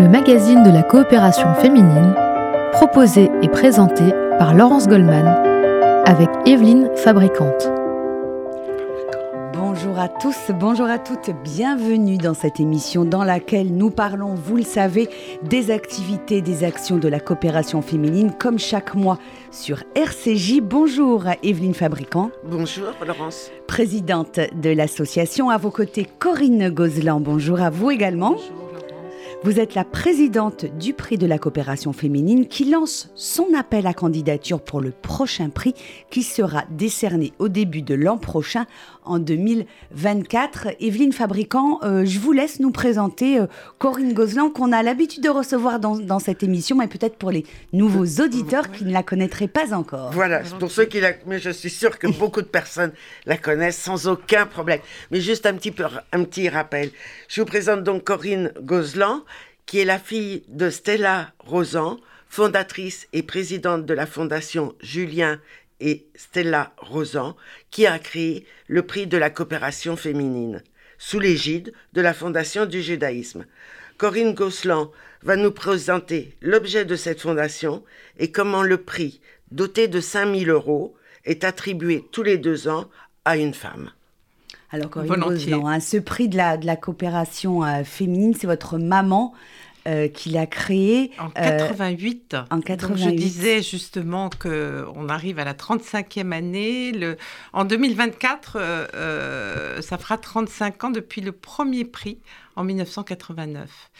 le magazine de la coopération féminine, proposé et présenté par Laurence Goldman, avec Evelyne Fabricante. Bonjour à tous, bonjour à toutes, bienvenue dans cette émission dans laquelle nous parlons, vous le savez, des activités, des actions de la coopération féminine comme chaque mois sur RCJ. Bonjour Evelyne Fabricant. Bonjour Laurence. Présidente de l'association, à vos côtés Corinne Gozlan. Bonjour à vous également. Bonjour. Vous êtes la présidente du prix de la coopération féminine qui lance son appel à candidature pour le prochain prix qui sera décerné au début de l'an prochain en 2024. Evelyne Fabricant, euh, je vous laisse nous présenter euh, Corinne Gozlan qu'on a l'habitude de recevoir dans, dans cette émission, mais peut-être pour les nouveaux auditeurs qui ne la connaîtraient pas encore. Voilà, pour ceux qui la... Mais je suis sûre que beaucoup de personnes la connaissent sans aucun problème. Mais juste un petit, peu, un petit rappel. Je vous présente donc Corinne Gozlan, qui est la fille de Stella Rosan, fondatrice et présidente de la fondation Julien et Stella Rosan, qui a créé le prix de la coopération féminine, sous l'égide de la Fondation du judaïsme. Corinne Gosselin va nous présenter l'objet de cette fondation et comment le prix, doté de 5000 euros, est attribué tous les deux ans à une femme. Alors Corinne. Gozlan, hein, ce prix de la, de la coopération euh, féminine, c'est votre maman euh, qui l'a créé. En euh, 88. en Donc, 88. je disais justement que on arrive à la 35e année. Le, en 2024, euh, euh, ça fera 35 ans depuis le premier prix en 1989.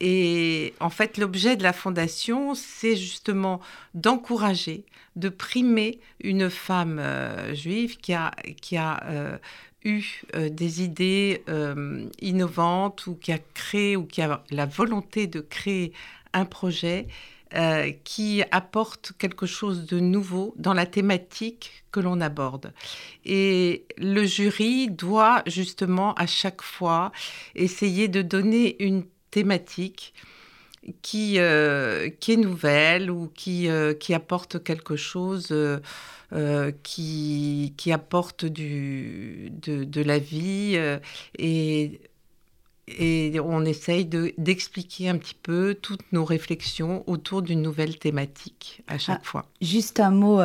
Et en fait, l'objet de la fondation, c'est justement d'encourager, de primer une femme euh, juive qui a, qui a euh, eu euh, des idées euh, innovantes ou qui a créé ou qui a la volonté de créer un projet euh, qui apporte quelque chose de nouveau dans la thématique que l'on aborde. Et le jury doit justement à chaque fois essayer de donner une thématique qui, euh, qui est nouvelle ou qui, euh, qui apporte quelque chose, euh, qui, qui apporte du, de, de la vie et, et on essaye de- d'expliquer un petit peu toutes nos réflexions autour d'une nouvelle thématique à chaque Ah. fois. Juste un mot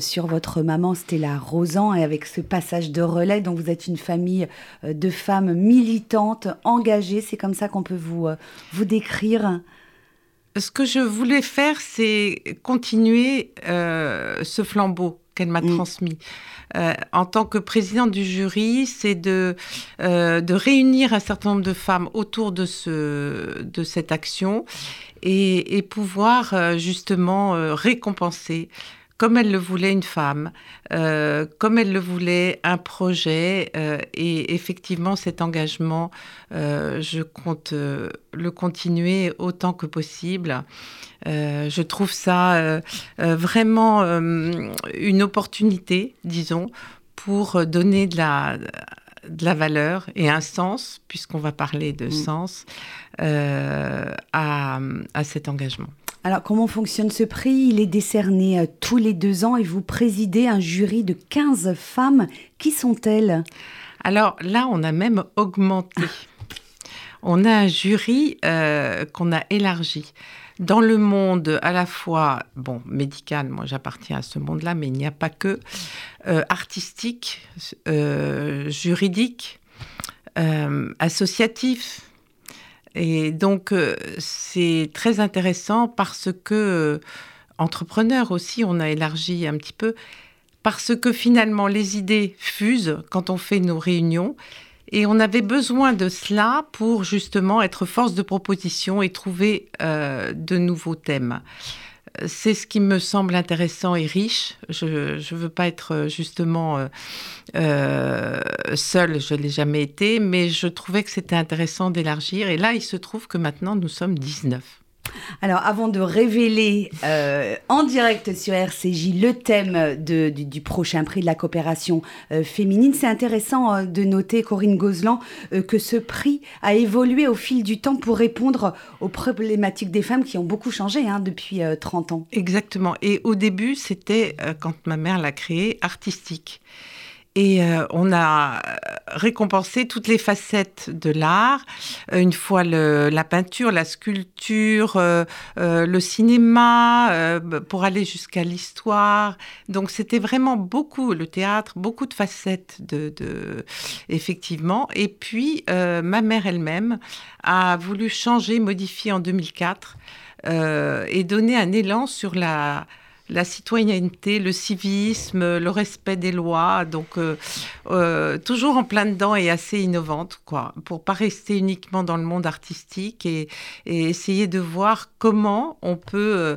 sur votre maman Stella Rosan et avec ce passage de relais. Donc vous êtes une famille de femmes militantes, engagées. C'est comme ça qu'on peut vous, vous décrire. Ce que je voulais faire, c'est continuer euh, ce flambeau qu'elle m'a Mm. transmis. Euh, en tant que présidente du jury, c'est de, euh, de réunir un certain nombre de femmes autour de, ce, de cette action et, et pouvoir euh, justement euh, récompenser, comme elle le voulait, une femme, euh, comme elle le voulait, un projet. euh, et effectivement, cet engagement, euh, je compte le continuer autant que possible. Je trouve ça vraiment une opportunité, disons, pour donner de la, de la valeur et un sens, puisqu'on va parler de Mm. sens, à, à cet engagement. Alors comment fonctionne ce prix? Il est décerné euh, tous les deux ans et vous présidez un jury de 15 femmes. Qui sont-elles? Alors là, on a même augmenté. On a un jury euh, qu'on a élargi. Dans le monde à la fois, bon, médical, moi j'appartiens à ce monde-là, mais il n'y a pas que, euh, artistique, juridique, associatif. Et donc, euh, c'est très intéressant parce que, euh, entrepreneur aussi, on a élargi un petit peu, parce que finalement, les idées fusent quand on fait nos réunions. Et on avait besoin de cela pour justement être force de proposition et trouver euh, de nouveaux thèmes. C'est ce qui me semble intéressant et riche. Je ne veux pas être euh, justement euh, euh, seule, je ne l'ai jamais été, mais je trouvais que c'était intéressant d'élargir. Et là, il se trouve que maintenant, nous sommes 19. Alors, avant de révéler euh, en direct sur RCJ le thème du, prochain prix de la coopération euh, féminine, c'est intéressant euh, de noter, Corinne Gozlan, que ce prix a évolué au fil du temps pour répondre aux problématiques des femmes qui ont beaucoup changé hein, depuis euh, 30 ans. Exactement. Et au début, c'était, quand ma mère l'a créé, artistique. Et euh, on a récompensé toutes les facettes de l'art, euh, une fois la peinture, la sculpture, euh, le cinéma, pour aller jusqu'à l'histoire. Donc c'était vraiment beaucoup le théâtre, beaucoup de facettes de, de... effectivement. Et puis ma mère elle-même a voulu changer, modifier en 2004 et donner un élan sur la la citoyenneté, le civisme, le respect des lois, donc euh, euh, toujours en plein dedans et assez innovante, quoi, pour pas rester uniquement dans le monde artistique et, essayer de voir comment on peut euh,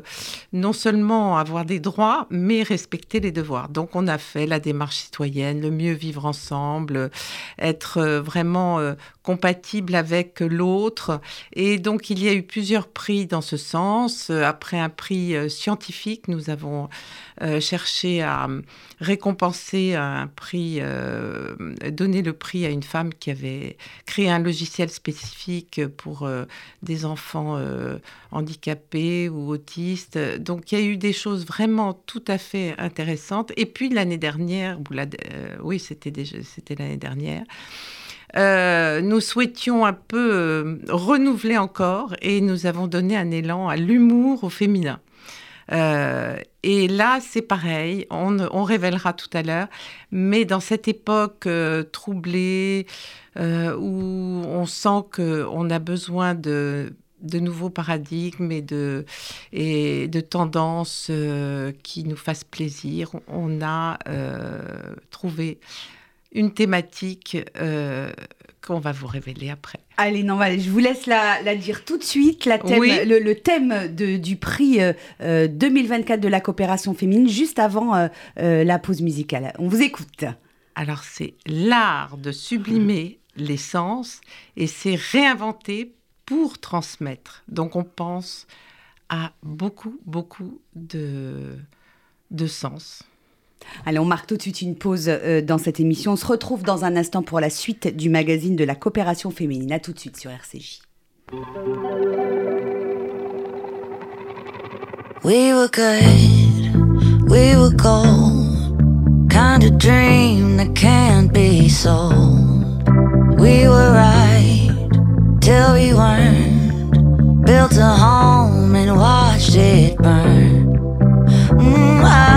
non seulement avoir des droits, mais respecter les devoirs. Donc on a fait la démarche citoyenne, le mieux vivre ensemble, être vraiment compatible avec l'autre. Et donc, il y a eu plusieurs prix dans ce sens. Après un prix scientifique, nous avons euh, cherché à récompenser un prix, euh, donner le prix à une femme qui avait créé un logiciel spécifique pour des enfants handicapés ou autistes. Donc, il y a eu des choses vraiment tout à fait intéressantes. Et puis, l'année dernière, oui, c'était l'année dernière, euh, nous souhaitions un peu euh, renouveler encore et nous avons donné un élan à l'humour au féminin. Euh, et là, c'est pareil, on, révélera tout à l'heure, mais dans cette époque troublée où on sent qu'on a besoin de, de nouveaux paradigmes et de, et de tendances qui nous fassent plaisir, on a trouvé une thématique euh, qu'on va vous révéler après. Allez, non, je vous laisse la, dire tout de suite. La thème, le, thème du prix 2024 euh, euh, de la coopération féminine, juste avant la pause musicale. On vous écoute. Alors, c'est l'art de sublimer les sens et c'est réinventer pour transmettre. Donc, on pense à beaucoup, beaucoup de, de sens. Allez, on marque tout de suite une pause euh, dans cette émission. On se retrouve dans un instant pour la suite du magazine de la coopération féminine. A tout de suite sur RCJ. We were good, we were gold, kind of dream that can't be sold. We were right till we weren't, built a home and watched it burn. Mm, I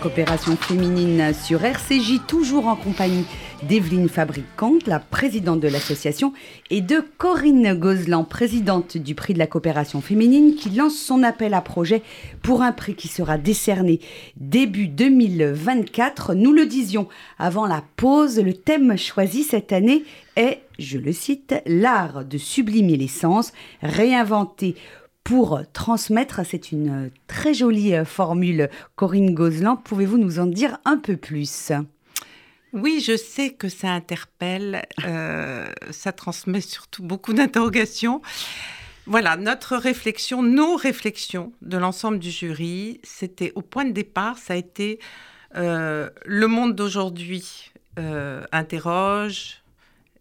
coopération féminine sur RCJ, toujours en compagnie d'Evelyne Fabricante, la présidente de l'association, et de Corinne Gozlan, présidente du prix de la coopération féminine, qui lance son appel à projet pour un prix qui sera décerné début 2024. Nous le disions avant la pause, le thème choisi cette année est, je le cite, l'art de sublimer l'essence, réinventer pour transmettre. C'est une très jolie euh, formule. Corinne Gozlan, pouvez-vous nous en dire un peu plus? Oui, je sais que ça interpelle, euh, ça transmet surtout beaucoup d'interrogations. Voilà, notre réflexion, nos réflexions de l'ensemble du jury, c'était au point de départ, ça a été euh, le monde d'aujourd'hui interroge,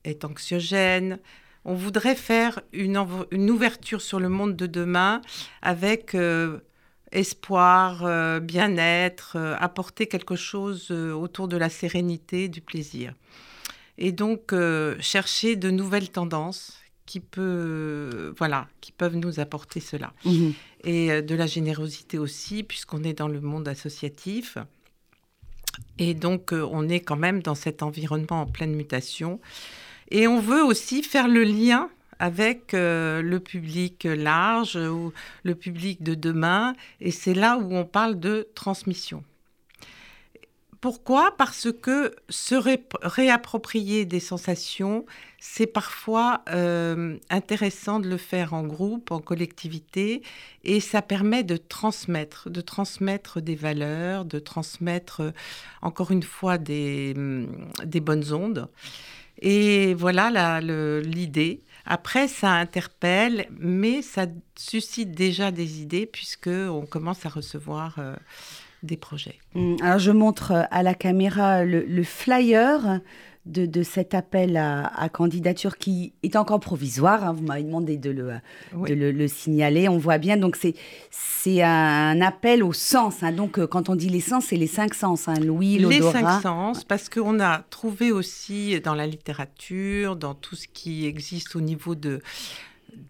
est anxiogène, on voudrait faire une, ouverture sur le monde de demain avec euh, espoir, euh, bien-être, euh, apporter quelque chose autour de la sérénité, du plaisir. Et donc chercher de nouvelles tendances qui, voilà, qui peuvent nous apporter cela. Mmh Et de la générosité aussi, puisqu'on est dans le monde associatif. Et donc, on est quand même dans cet environnement en pleine mutation. Et on veut aussi faire le lien avec euh, le public large ou le public de demain. Et c'est là où on parle de transmission. Pourquoi? Parce que se réapproprier des sensations, c'est parfois euh, intéressant de le faire en groupe, en collectivité, et ça permet de transmettre, de transmettre des valeurs, de transmettre, encore une fois, des, des bonnes ondes. Et voilà l'idée. Après, ça interpelle, mais ça suscite déjà des idées puisque on commence à recevoir euh, des projets. Hum, alors, je montre à la caméra le flyer de, cet appel à, candidature qui est encore provisoire. Hein. vous m'avez demandé de, le, le, signaler. On voit bien, donc c'est un appel au sens. Hein. donc euh, quand on dit les sens, c'est les cinq sens. Hein. Louis, l'odorat. Les cinq sens, parce qu'on a trouvé aussi dans la littérature, dans tout ce qui existe au niveau de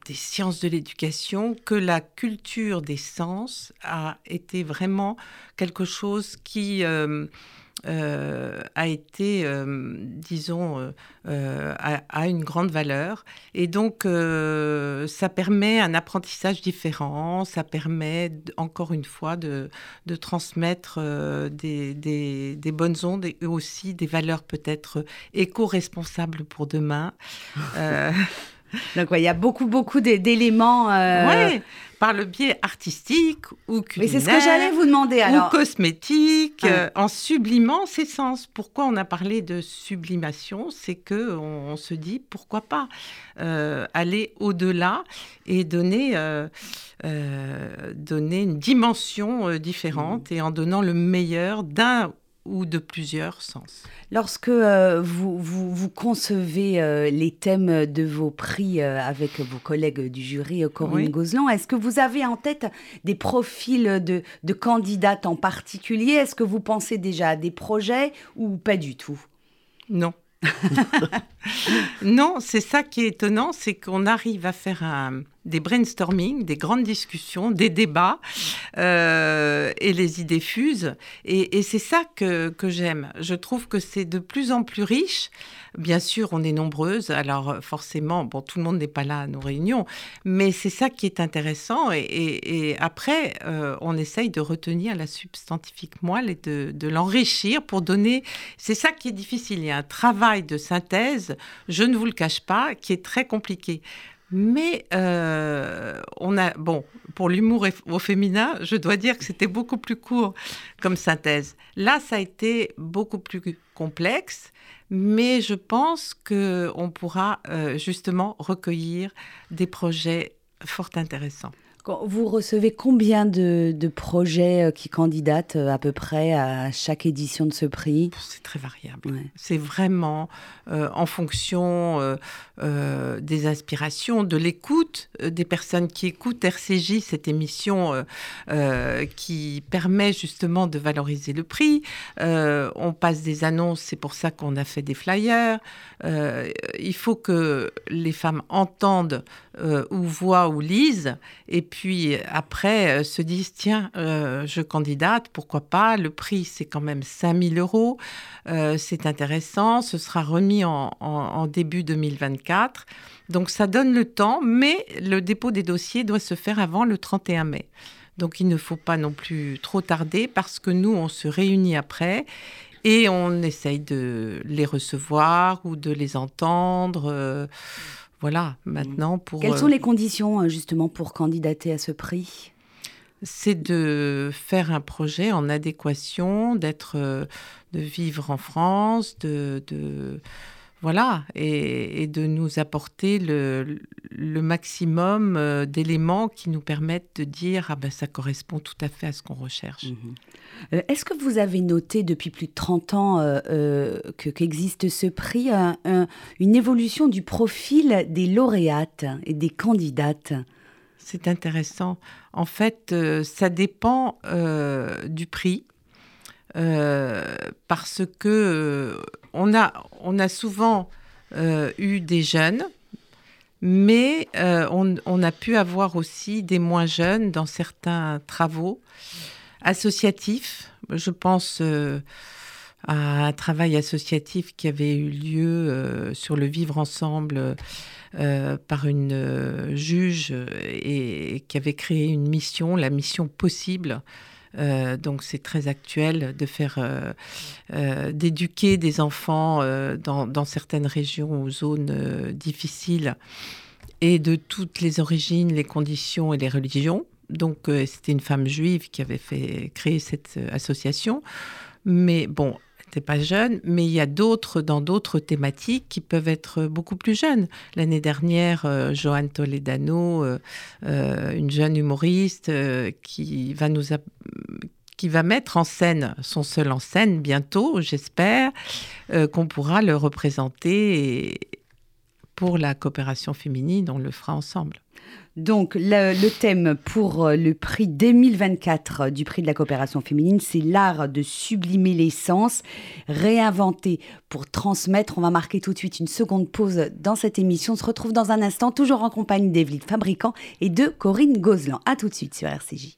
des sciences de l'éducation que la culture des sens a été vraiment quelque chose qui euh, euh, a été, euh, disons, euh, a, une grande valeur. Et donc, ça permet un apprentissage différent, ça permet, encore une fois, de, de transmettre des, des, des, bonnes ondes et aussi des valeurs peut-être éco-responsables pour demain. Donc, il y a beaucoup, beaucoup d'éléments. Euh... Oui, par le biais artistique ou culinaire. c'est ce que j'allais vous demander alors. Ou cosmétique, euh, en sublimant ses sens. Pourquoi on a parlé de sublimation? C'est que on, se dit pourquoi pas euh, aller au-delà et donner, euh, donner une dimension différente mmh. et en donnant le meilleur d'un ou de plusieurs sens. Lorsque euh, vous, vous, concevez euh, les thèmes de vos prix euh, avec vos collègues du jury, Corinne Gozlan, est-ce que vous avez en tête des profils de, de candidates en particulier? Est-ce que vous pensez déjà à des projets ou pas du tout? Non. non, c'est ça qui est étonnant, c'est qu'on arrive à faire des brainstorming, des grandes discussions, des débats, euh, et les idées fusent. Et, c'est ça que j'aime. Je trouve que c'est de plus en plus riche. Bien sûr, on est nombreuses, alors forcément, bon, tout le monde n'est pas là à nos réunions, mais c'est ça qui est intéressant. Et, après, euh, on essaye de retenir la substantifique moelle et de, de l'enrichir pour donner. C'est ça qui est difficile. Il y a un travail de synthèse, je ne vous le cache pas, qui est très compliqué. Mais euh, on a, bon, pour l'humour au féminin, je dois dire que c'était beaucoup plus court comme synthèse. Là, ça a été beaucoup plus complexe, mais je pense qu'on pourra euh, justement recueillir des projets fort intéressants. Vous recevez combien de, projets euh, qui candidatent euh, à peu près à chaque édition de ce prix? C'est très variable. C'est vraiment euh, en fonction des inspirations, de l'écoute des personnes qui écoutent RCJ, cette émission qui permet justement de valoriser le prix. on passe des annonces, c'est pour ça qu'on a fait des flyers. il faut que les femmes entendent ou voient ou lisent et puis après se disent tiens, je candidate, pourquoi pas Le prix, c'est quand même 5000 euros. c'est intéressant. Ce sera remis en, en début 2024. Donc ça donne le temps, mais le dépôt des dossiers doit se faire avant le 31 mai. Donc il ne faut pas non plus trop tarder parce que nous, on se réunit après et on essaye de les recevoir ou de les entendre. Euh, voilà, maintenant pour... Quelles sont euh, les conditions euh, justement pour candidater à ce prix? C'est de faire un projet en adéquation, d'être, de vivre en France, de, de voilà, et, de nous apporter le, maximum euh, d'éléments qui nous permettent de dire ah ben ça correspond tout à fait à ce qu'on recherche. Mhm. Euh, est-ce que vous avez noté depuis plus de 30 ans euh, qu'existe ce prix, une évolution du profil des lauréates et des candidates? C'est intéressant. En fait, ça dépend du prix. Parce que on a, on a souvent euh, eu des jeunes, mais euh, on, a pu avoir aussi des moins jeunes dans certains travaux associatifs. Je pense euh, à un travail associatif qui avait eu lieu sur le vivre ensemble par une juge et qui avait créé une mission, la mission possible, euh, donc c'est très actuel de faire, euh, euh, d'éduquer des enfants dans, certaines régions ou zones difficiles et de toutes les origines, les conditions et les religions. Donc c'était une femme juive qui avait fait créer cette association. Mais bon, n'était pas jeune, mais il y a d'autres dans d'autres thématiques qui peuvent être beaucoup plus jeunes. L'année dernière, euh, Joanne Toledano, euh, euh, une jeune humoriste qui va qui va mettre en scène son seul en scène bientôt, j'espère, qu'on pourra le représenter pour la coopération féminine, on le fera ensemble. Donc, le, thème pour euh, le prix 2024 du prix de la coopération féminine, c'est l'art de sublimer l'essence, réinventer pour transmettre. On va marquer tout de suite une seconde pause dans cette émission. On se retrouve dans un instant, toujours en compagnie d'Evelyne Fabricant et de Corinne Gozlan. A tout de suite sur RCJ.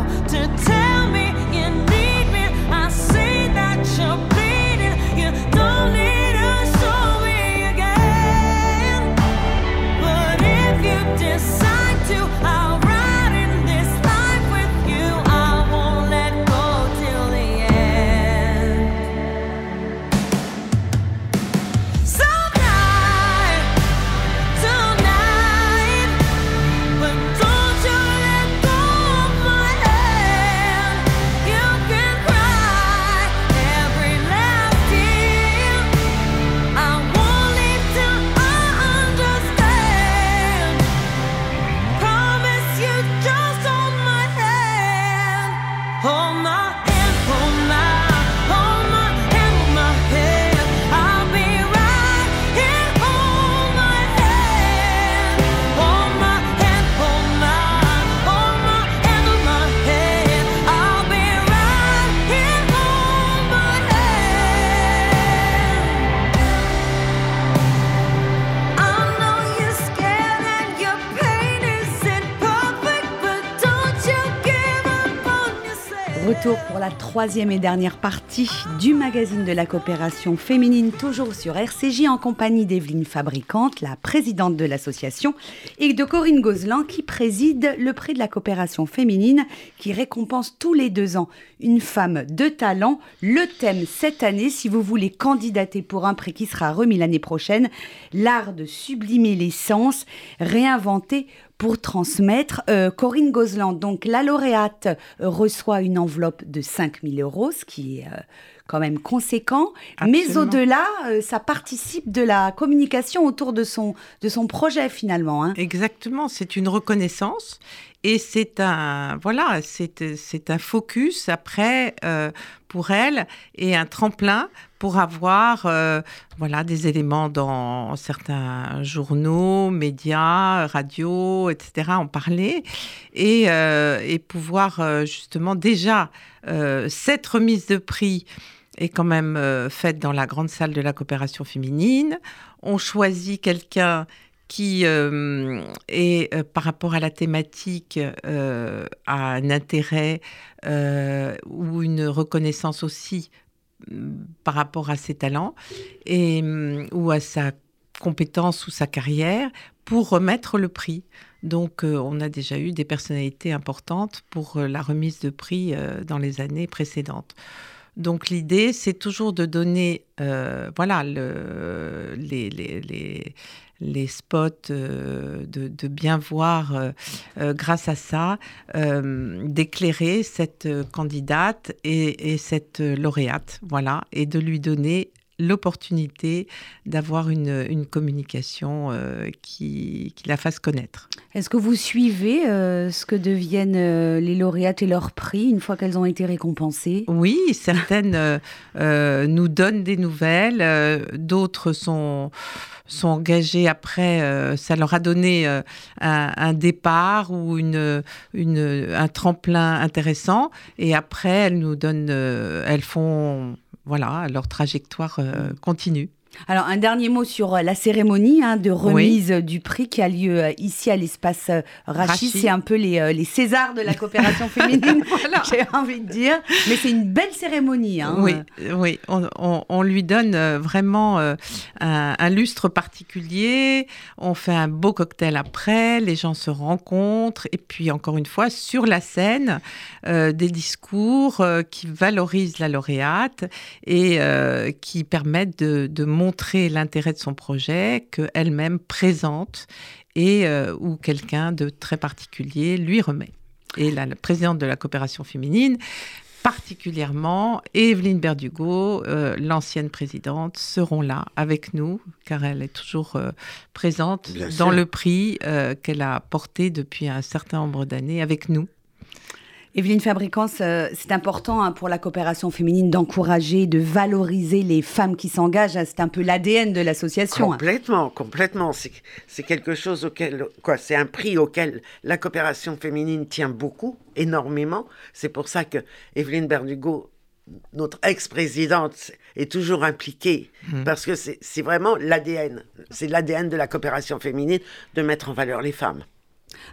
troisième et dernière partie du magazine de la coopération féminine, toujours sur RCJ, en compagnie d'Evelyne Fabricante, la présidente de l'association, et de Corinne Gozlan, qui préside le prix de la coopération féminine, qui récompense tous les deux ans une femme de talent. Le thème cette année, si vous voulez candidater pour un prix qui sera remis l'année prochaine, l'art de sublimer les sens, réinventer pour transmettre. Euh, Corinne Gozlan, donc la lauréate, euh, reçoit une enveloppe de 5000 euros, ce qui est euh, quand même conséquent. Mais au-delà, ça participe de la communication autour de son, de son projet finalement. Hein. Exactement, c'est une reconnaissance. Et c'est un voilà, c'est un focus après pour elle et un tremplin pour avoir euh, voilà, des éléments dans certains journaux, médias, radio, etc., en parler, et, euh, et pouvoir euh, justement déjà cette remise de prix est quand même faite dans la grande salle de la coopération féminine. On choisit quelqu'un qui est, par rapport à la thématique, a un intérêt ou une reconnaissance aussi par rapport à ses talents et, mm, ou à sa compétence ou sa carrière pour remettre le prix. Donc, euh, on a déjà eu des personnalités importantes pour euh, la remise de prix euh, dans les années précédentes. Donc, l'idée, c'est toujours de donner, voilà, le, les, les, les spots, euh, de, bien voir euh, euh, grâce à ça, d'éclairer cette candidate et, cette lauréate, voilà, et de lui donner l'opportunité d'avoir une, communication qui, la fasse connaître. Est-ce que vous suivez ce que deviennent les lauréates et leurs prix une fois qu'elles ont été récompensées? Oui, certaines nous donnent des nouvelles, d'autres sont sont engagés après, euh, ça leur a donné euh, un, départ ou une, une, un tremplin intéressant. Et après, elles nous donnent, euh, elles font, voilà, leur trajectoire continue. Alors, un dernier mot sur euh, la cérémonie hein, de remise du prix qui a lieu euh, ici à l'espace euh, Rachid. C'est un peu les, les, Césars de la coopération féminine, j'ai envie de dire. Mais c'est une belle cérémonie. Hein. Oui, oui. On, lui donne vraiment un, lustre particulier. On fait un beau cocktail après. Les gens se rencontrent. Et puis, encore une fois, sur la scène, des discours qui valorisent la lauréate et qui permettent de, de montrer l'intérêt de son projet qu'elle-même présente et euh, où quelqu'un de très particulier lui remet. Et la, présidente de la coopération féminine, particulièrement, Evelyne Berdugo, euh, l'ancienne présidente, seront là avec nous, car elle est toujours euh, présente dans le prix qu'elle a porté depuis un certain nombre d'années avec nous. Evelyne Fabricant, c'est important hein, pour la coopération féminine d'encourager, de valoriser les femmes qui s'engagent. C'est un peu l'ADN de l'association. Hein. Complètement, complètement. C'est quelque chose auquel, quoi, c'est un prix auquel la coopération féminine tient beaucoup, énormément. C'est pour ça que Evelyne Berdugo notre ex-présidente est toujours impliquée mmh. parce que c'est vraiment l'ADN, c'est l'ADN de la coopération féminine de mettre en valeur les femmes.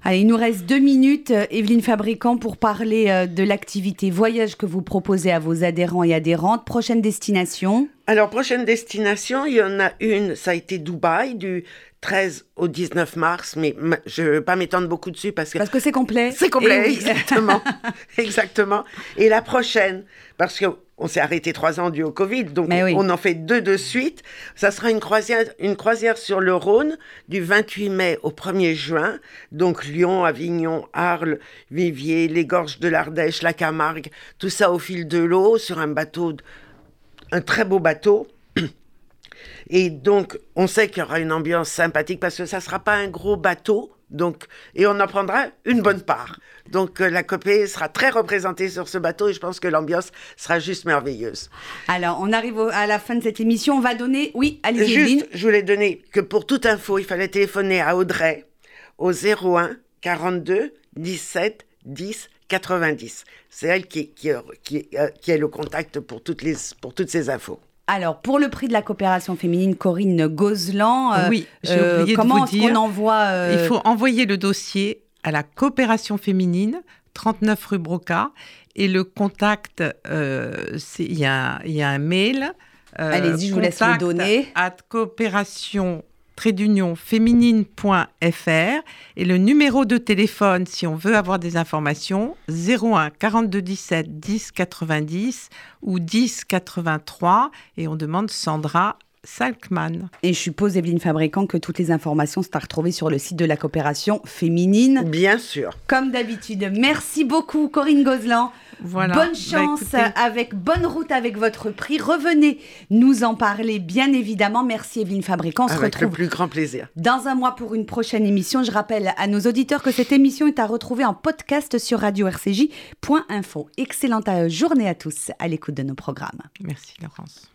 Allez, il nous reste deux minutes, euh, Evelyne Fabricant, pour parler euh, de l'activité voyage que vous proposez à vos adhérents et adhérentes. Prochaine destination Alors, prochaine destination, il y en a une, ça a été Dubaï, du 13 au 19 mars, mais je ne veux pas m'étendre beaucoup dessus parce que... Parce que c'est complet. C'est complet, eh exactement. exactement. Et la prochaine, parce que on s'est arrêté trois ans dû au Covid, donc on en fait deux de suite. Ça sera une croisière, une croisière sur le Rhône du 28 mai au 1er juin. Donc Lyon, Avignon, Arles, Viviers, les gorges de l'Ardèche, la Camargue, tout ça au fil de l'eau sur un bateau, un très beau bateau. Et donc, on sait qu'il y aura une ambiance sympathique parce que ça ne sera pas un gros bateau. Donc, et on en prendra une bonne part. Donc, euh, la copée sera très représentée sur ce bateau et je pense que l'ambiance sera juste merveilleuse. Alors, on arrive à la fin de cette émission. On va donner. Oui, allez-y. Juste, je voulais donner que pour toute info, il fallait téléphoner à Audrey au 01 42 17 10 90. C'est elle qui, qui, qui, euh, qui, est le contact pour toutes, les, pour toutes ces infos. Alors, pour le prix de la coopération féminine, Corinne Gozlan, euh, oui, euh, comment est-ce qu'on envoie Il faut envoyer le dossier à la coopération féminine 39 rue Broca. Et le contact, il y, a un mail. Allez-y, je vous laisse le donner. À coopération féminine.fr et le numéro de téléphone si on veut avoir des informations 01 42 17 10 90 ou 10 83 et on demande Sandra Salkman. Et je suppose, Evelyne Fabricant, que toutes les informations sont à retrouver sur le site de la coopération féminine. Bien sûr. Comme d'habitude. Merci beaucoup, Corinne Gozlan. Voilà. Bonne bah, chance avec bonne route avec votre prix. Revenez nous en parler, bien évidemment. Merci Evelyne Fabricant. On se avec retrouve le plus grand plaisir. Dans un mois pour une prochaine émission. Je rappelle à nos auditeurs que cette émission est à retrouver en podcast sur radio-rcj.info. Excellente euh, journée à tous à l'écoute de nos programmes. Merci Laurence.